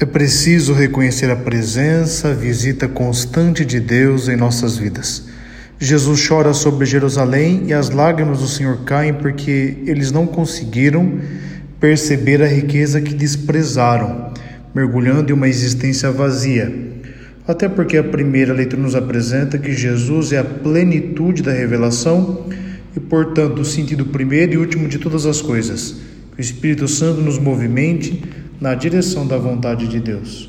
É preciso reconhecer a presença, a visita constante de Deus em nossas vidas. Jesus chora sobre Jerusalém e as lágrimas do Senhor caem porque eles não conseguiram perceber a riqueza que desprezaram, mergulhando em uma existência vazia. Até porque a primeira leitura nos apresenta que Jesus é a plenitude da revelação e, portanto, o sentido primeiro e último de todas as coisas. Que o Espírito Santo nos movimente na direção da vontade de Deus.